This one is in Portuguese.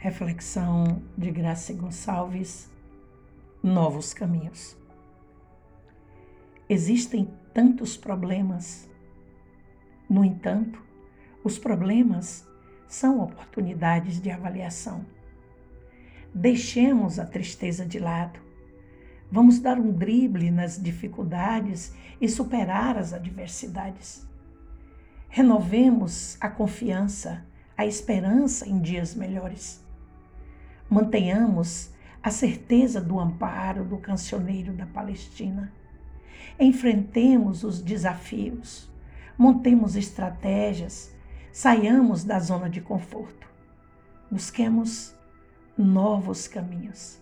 Reflexão de Graça Gonçalves: Novos caminhos. Existem tantos problemas. No entanto, os problemas são oportunidades de avaliação. Deixemos a tristeza de lado. Vamos dar um drible nas dificuldades e superar as adversidades. Renovemos a confiança, a esperança em dias melhores Mantenhamos a certeza do amparo do cancioneiro da Palestina. Enfrentemos os desafios, montemos estratégias, saiamos da zona de conforto. Busquemos novos caminhos.